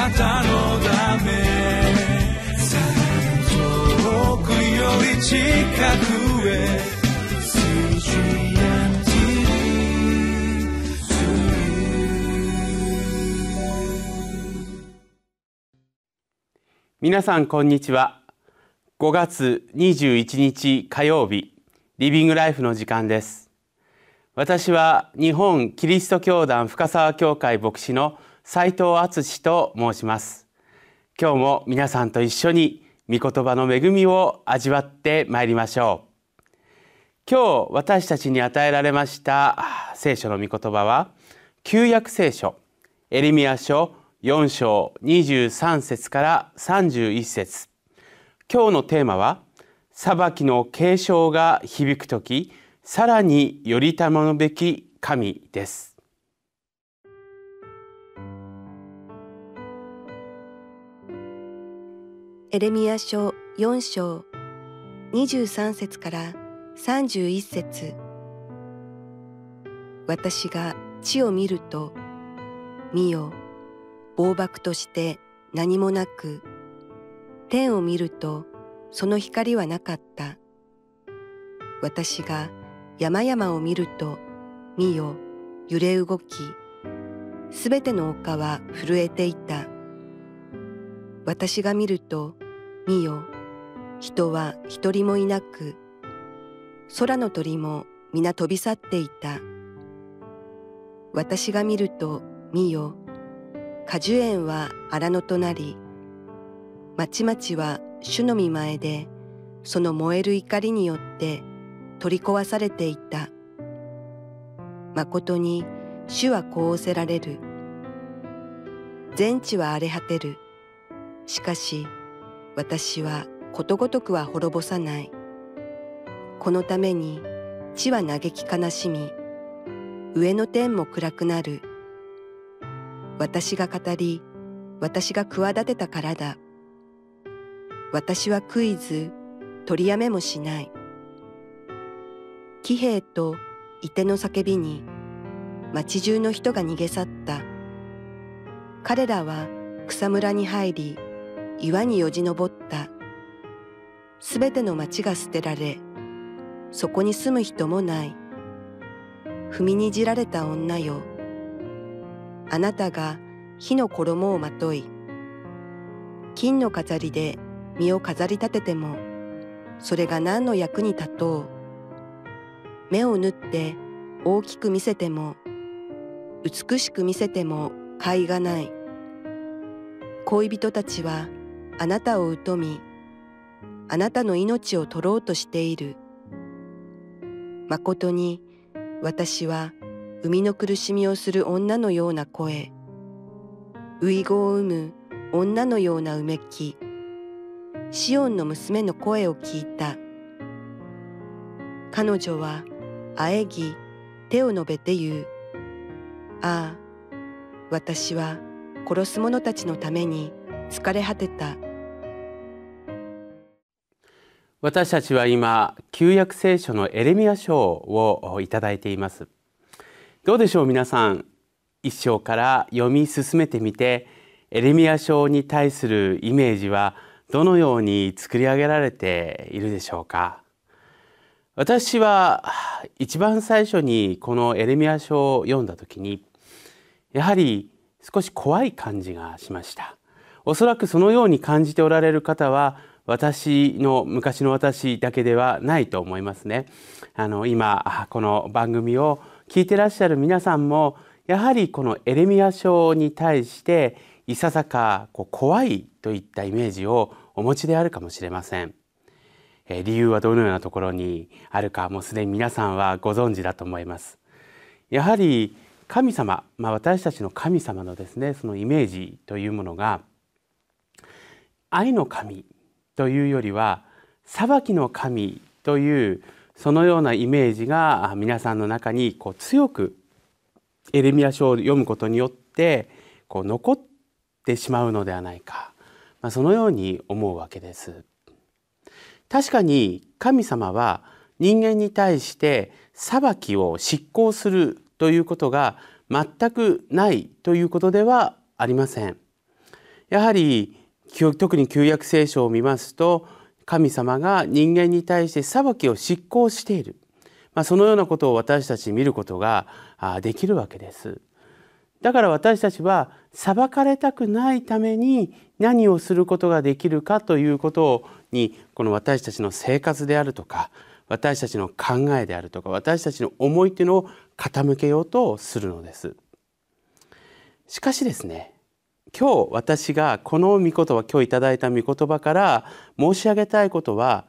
なたのため遠くより近くへ皆さんこんにちは5月21日火曜日リビングライフの時間です。私は日本キリスト教団深沢教会牧師の斉藤敦と申します。今日も皆さんと一緒に御言葉の恵みを味わってまいりましょう。今日私たちに与えられました聖書の御言葉は旧約聖書エレミア書4章23節から31節。今日のテーマは裁きの継承が響くときさらによりたまぬべき神です。エレミア書4章23節から31節。私が地を見ると見よ暴漠として何もなく天を見るとその光はなかった。私が山々を見ると見よ揺れ動きすべての丘は震えていた。私が見ると見よ人は一人もいなく空の鳥も皆飛び去っていた私が見ると見よ果樹園は荒野となり、町々は主の見前で、その燃える怒りによって取り壊されていた。誠に主はこうおせられる。全地は荒れ果てる。しかし、私はことごとくは滅ぼさない。このために地は嘆き悲しみ、上の天も暗くなる。私が語り、私が企てたからだ。私はクイズ、取りやめもしない。騎兵と射手の叫びに、町中の人が逃げ去った。彼らは草むらに入り、岩によじ登った。すべての町が捨てられ、そこに住む人もない。踏みにじられた女よ。あなたが火の衣をまとい、金の飾りで身を飾り立てても、それが何の役に立とう。目を縫って大きく見せても、美しく見せても甲斐がない。恋人たちはあなたを疎み、あなたの命を取ろうとしている。誠に私は生みの苦しみをする女のような声、遺語を生む女のようなうめき、シオンの娘の声を聞いた。彼女はあえぎ手を述べて言う。ああ、私は殺す者たちのために疲れ果てた。私たちは今旧約聖書のエレミア書をいただいています。どうでしょう皆さん一章から読み進めてみてエレミア書に対するイメージはどのように作り上げられているでしょうか？私は一番最初にこのエレミア書を読んだ時にやはり少し怖い感じがしました。おそらくそのように感じておられる方は私の昔の私だけではないと思いますねあの今この番組を聞いてらっしゃる皆さんもやはりこのエレミア書に対していささかこう怖いといったイメージをお持ちであるかもしれません。え理由はどのようなところにあるかもうすでに皆さんはご存知だと思います。やはり神様、まあ、私たちの神様のですねそのイメージというものが愛の神というよりは裁きの神というそのようなイメージが皆さんの中にこう強くエレミア書を読むことによってこう残ってしまうのではないか、まあ、そのように思うわけです。確かに神様は人間に対して裁きを執行するということが全くないということではありません。やはり特に旧約聖書を見ますと神様が人間に対して裁きを執行している、まあ、そのようなことを私たち見ることができるわけです。だから私たちは裁かれたくないために何をすることができるかということにこの私たちの生活であるとか私たちの考えであるとか私たちの思いというのを傾けようとするのです。しかしですね今日私がこの御言葉今日いただいた御言葉から申し上げたいことは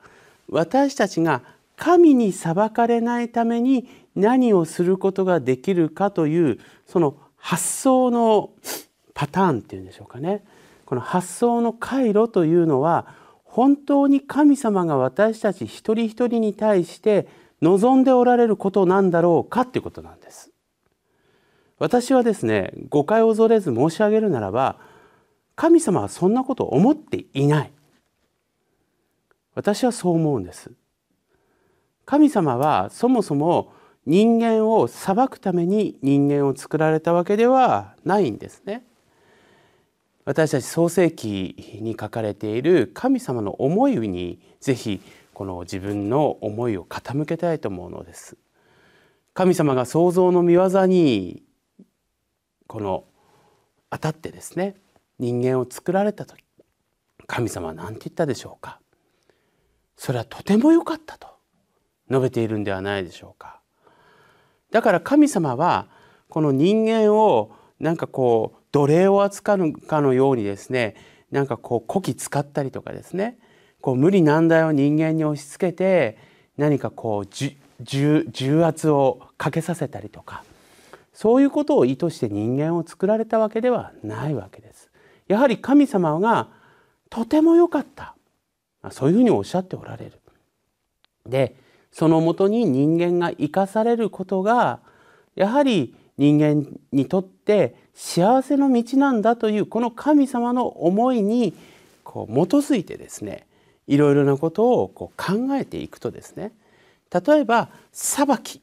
私たちが神に裁かれないために何をすることができるかというその発想のパターンっていうんでしょうかねこの発想の回路というのは本当に神様が私たち一人一人に対して望んでおられることなんだろうかっていうことなんです。私はですね誤解を恐れず申し上げるならば神様はそんなことを思っていない。私はそう思うんです。神様はそもそも人間を裁くために人間を作られたわけではないんですね。私たち創世記に書かれている神様の思いにぜひこの自分の思いを傾けたいと思うのです。神様が創造の御業にこの当たってですね人間を作られた時神様は何て言ったでしょうか？それはとても良かったと述べているんではないでしょうか。だから神様はこの人間をなんかこう奴隷を扱うかのようにですねなんかこうこき使ったりとかですねこう無理難題を人間に押し付けて何かこう重圧をかけさせたりとかそういうことを意図して人間を作られたわけではないわけです。やはり神様がとても良かったそういうふうにおっしゃっておられる。でそのもとに人間が生かされることがやはり人間にとって幸せの道なんだというこの神様の思いにこう基づいてですねいろいろなことをこう考えていくとですね例えば裁き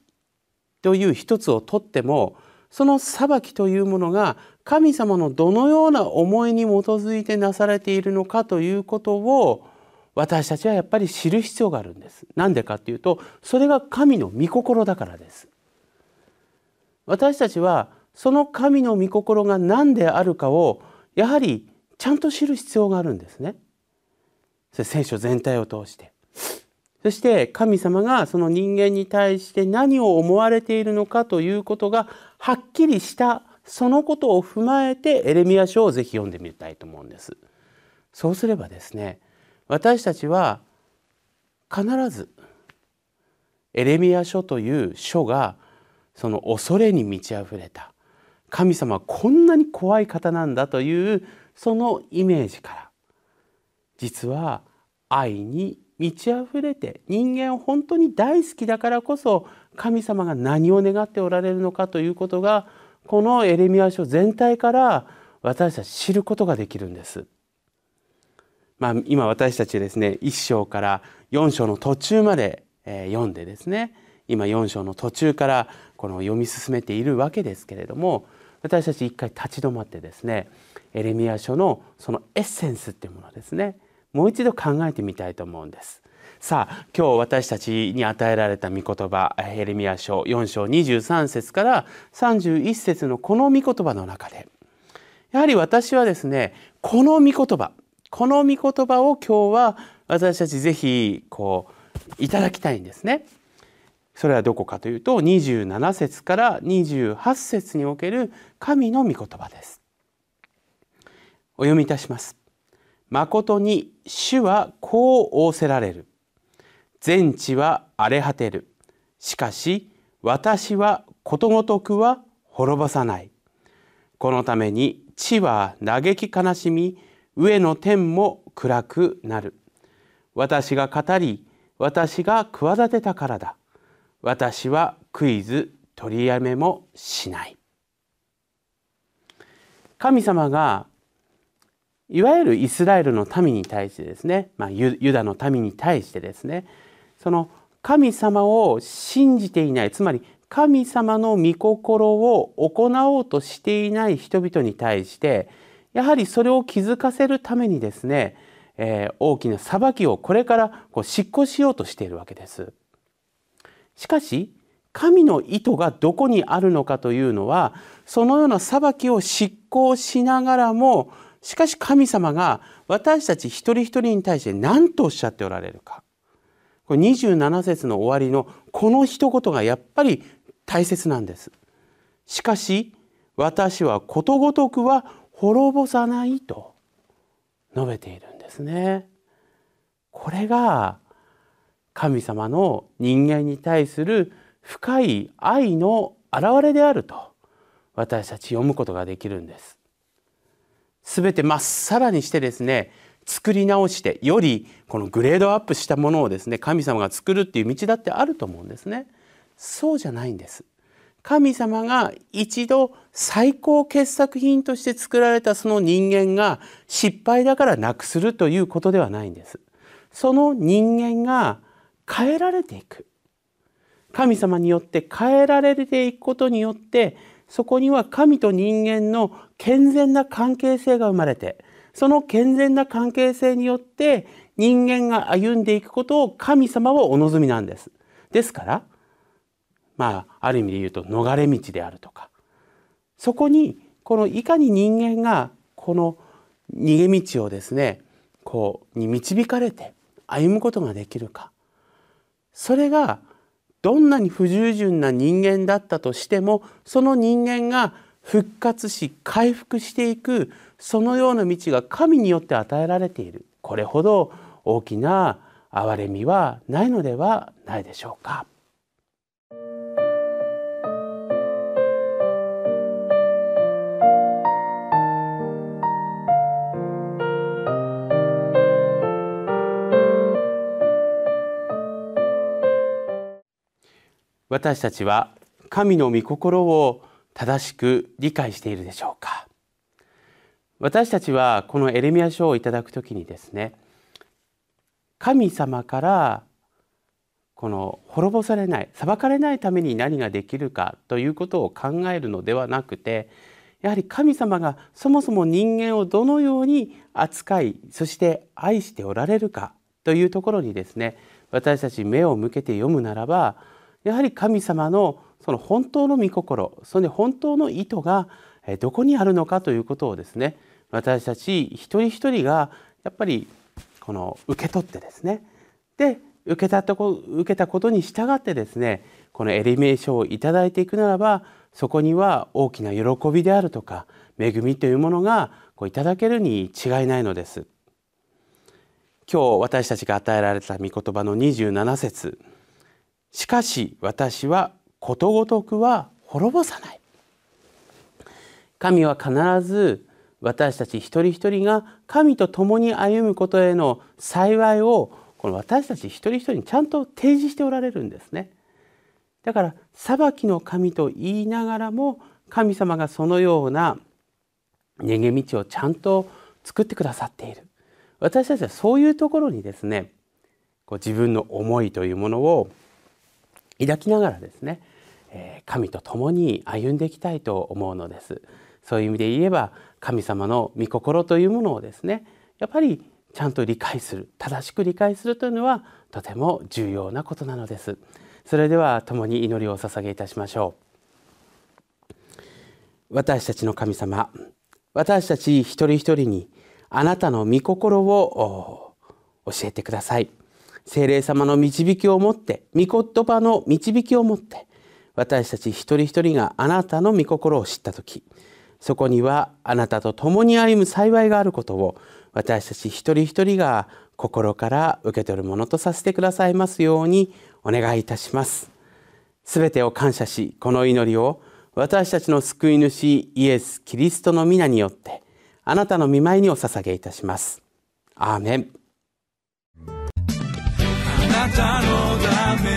という一つをとってもその裁きというものが神様のどのような思いに基づいてなされているのかということを私たちはやっぱり知る必要があるんです。なんでかっていうとそれが神の御心だからです。私たちはその神の御心が何であるかをやはりちゃんと知る必要があるんですね。それ聖書全体を通して。そして神様がその人間に対して何を思われているのかということがはっきりしたそのことを踏まえてエレミア書をぜひ読んでみたいと思うんです。そうすればですね私たちは必ずエレミア書という書がその恐れに満ち溢れた神様はこんなに怖い方なんだというそのイメージから実は愛に満ち溢れて人間を本当に大好きだからこそ神様が何を願っておられるのかということがこのエレミア書全体から私たち知ることができるんです。まあ、今私たちですね1章から4章の途中まで、読んでですね今4章の途中からこの読み進めているわけですけれども私たち一回立ち止まってですねエレミア書のそのエッセンスっていうものですねもう一度考えてみたいと思うんですさあ今日私たちに与えられた御言葉エレミア書4章23節から31節のこの御言葉の中でやはり私はですねこの御言葉この御言葉を今日は私たちぜひこういただきたいんですね。それはどこかというと27節から28節における神の御言葉です。お読みいたします。誠に主はこう仰せられる。全地は荒れ果てる。しかし私はことごとくは滅ぼさない。このために地は嘆き悲しみ、上の天も暗くなる。私が語り、私が企てたからだ。私はクイズ取りやめもしない。神様がいわゆるイスラエルの民に対してですね、まあ、ユダの民に対してですねその神様を信じていないつまり神様の御心を行おうとしていない人々に対してやはりそれを気づかせるためにですね、えー、大きな裁きをこれからこう執行しようとしているわけです。しかし神の意図がどこにあるのかというのはそのような裁きを執行しながらもしかし神様が私たち一人一人に対して何とおっしゃっておられるかこれ27節の終わりのこの一言がやっぱり大切なんです。しかし私はことごとくは滅ぼさないと述べているんですね。これが神様の人間に対する深い愛の表れであると私たち読むことができるんです。すべてまっさらにしてですね作り直してよりこのグレードアップしたものをですね神様が作るっていう道だってあると思うんですね。そうじゃないんです。神様が一度最高傑作品として作られたその人間が失敗だからなくするということではないんです。その人間が変えられていく。神様によって変えられていくことによってそこには神と人間の健全な関係性が生まれてその健全な関係性によって人間が歩んでいくことを神様はお望みなんです。ですからまあある意味で言うと逃れ道であるとかそこにこのいかに人間がこの逃げ道をですねこうに導かれて歩むことができるかそれがどんなに不従順な人間だったとしてもその人間が復活し回復していくそのような道が神によって与えられているこれほど大きな憐れみはないのではないでしょうか。私たちは神の御心を正しく理解しているでしょうか？私たちはこのエレミア書をいただくときにですね神様からこの滅ぼされない裁かれないために何ができるかということを考えるのではなくてやはり神様がそもそも人間をどのように扱いそして愛しておられるかというところにですね私たち目を向けて読むならばやはり神様のその本当の御心その本当の意図がどこにあるのかということをですね私たち一人一人がやっぱりこの受け取ってですねで受けたとこ受けたことに従ってですねこのエリメーションをいただいていくならばそこには大きな喜びであるとか恵みというものがこういただけるに違いないのです。今日私たちが与えられた御言葉の27節しかし私はことごとくは滅ぼさない神は必ず私たち一人一人が神と共に歩むことへの幸いをこの私たち一人一人にちゃんと提示しておられるんですね。だから裁きの神と言いながらも神様がそのような逃げ道をちゃんと作ってくださっている私たちはそういうところにですねこう自分の思いというものを抱きながらですね神と共に歩んでいきたいと思うのです。そういう意味で言えば神様の御心というものをですねやっぱりちゃんと理解する正しく理解するというのはとても重要なことなのです。それでは共に祈りを捧げいたしましょう。私たちの神様私たち一人一人にあなたの御心を教えてください。聖霊様の導きを持って御言葉の導きを持って私たち一人一人があなたの御心を知った時そこにはあなたと共に歩む幸いがあることを私たち一人一人が心から受け取るものとさせてくださいますようにお願いいたします。すべてを感謝しこの祈りを私たちの救い主イエス・キリストの皆によってあなたの御前にお捧げいたします。アーメン。なたのため。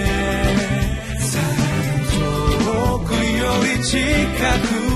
遠くより近く。